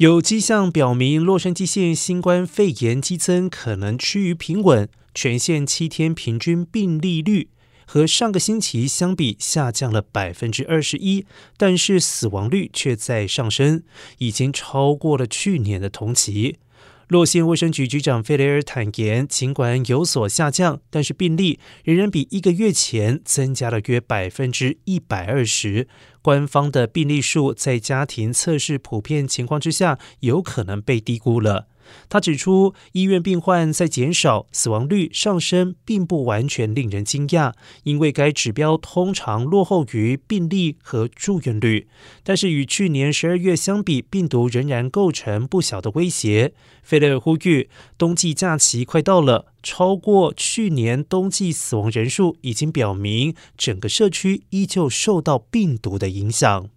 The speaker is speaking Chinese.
有迹象表明，洛杉矶县新冠肺炎激增可能趋于平稳，全县七天平均病例率和上个星期相比下降了百分之二十一，但是死亡率却在上升，已经超过了去年的同期。洛县卫生局局长费雷尔坦言，尽管有所下降，但是病例仍然比一个月前增加了约百分之一百二十。官方的病例数在家庭测试普遍情况之下，有可能被低估了。他指出，医院病患在减少，死亡率上升，并不完全令人惊讶，因为该指标通常落后于病例和住院率。但是与去年十二月相比，病毒仍然构成不小的威胁。费雷尔呼吁，冬季假期快到了，超过去年冬季死亡人数已经表明，整个社区依旧受到病毒的影响。